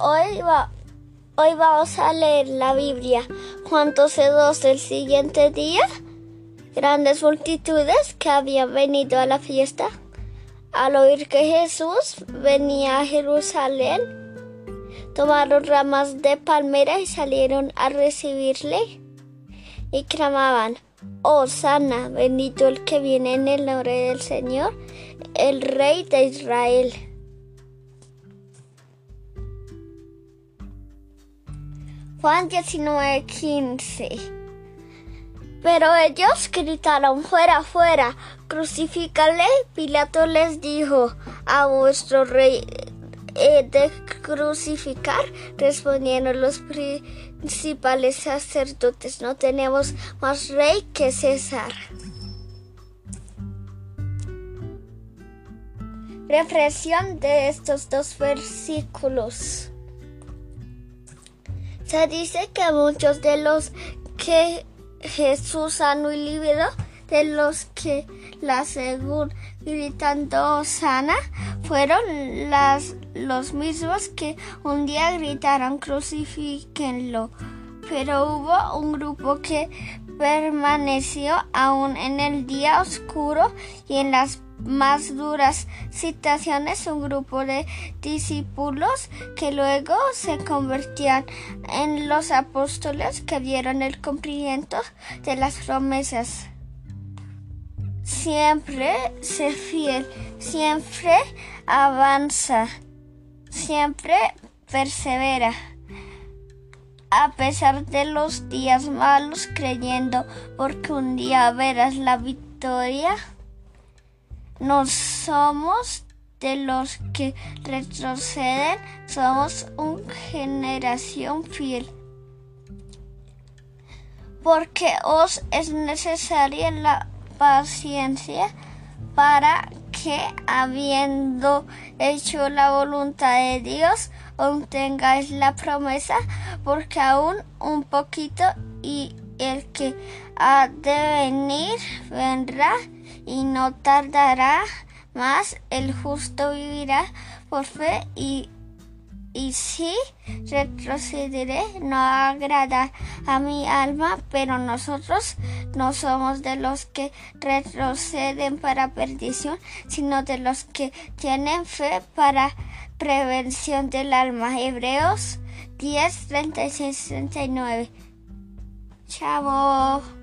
Hoy, va, hoy vamos a leer la Biblia. Juan 12.2 el siguiente día. Grandes multitudes que habían venido a la fiesta. Al oír que Jesús venía a Jerusalén, tomaron ramas de palmera y salieron a recibirle y clamaban, Oh sana, bendito el que viene en el nombre del Señor, el Rey de Israel. Juan 19, 15. Pero ellos gritaron fuera, fuera, crucifícale. Pilato les dijo a vuestro rey de crucificar. Respondieron los principales sacerdotes, no tenemos más rey que César. Reflexión de estos dos versículos. Se dice que muchos de los que Jesús sanó y liberó, de los que la según gritando sana, fueron las, los mismos que un día gritaron crucifíquenlo. Pero hubo un grupo que permaneció aún en el día oscuro y en las más duras citaciones un grupo de discípulos que luego se convertían en los apóstoles que vieron el cumplimiento de las promesas. Siempre se fiel, siempre avanza, siempre persevera. A pesar de los días malos, creyendo porque un día verás la victoria. No somos de los que retroceden, somos una generación fiel. Porque os es necesaria la paciencia para que, habiendo hecho la voluntad de Dios, obtengáis la promesa, porque aún un poquito y el que ha de venir vendrá y no tardará más, el justo vivirá por fe y, y si retrocederé no agrada a mi alma, pero nosotros no somos de los que retroceden para perdición, sino de los que tienen fe para prevención del alma. Hebreos 10, 36, 39. Chavo.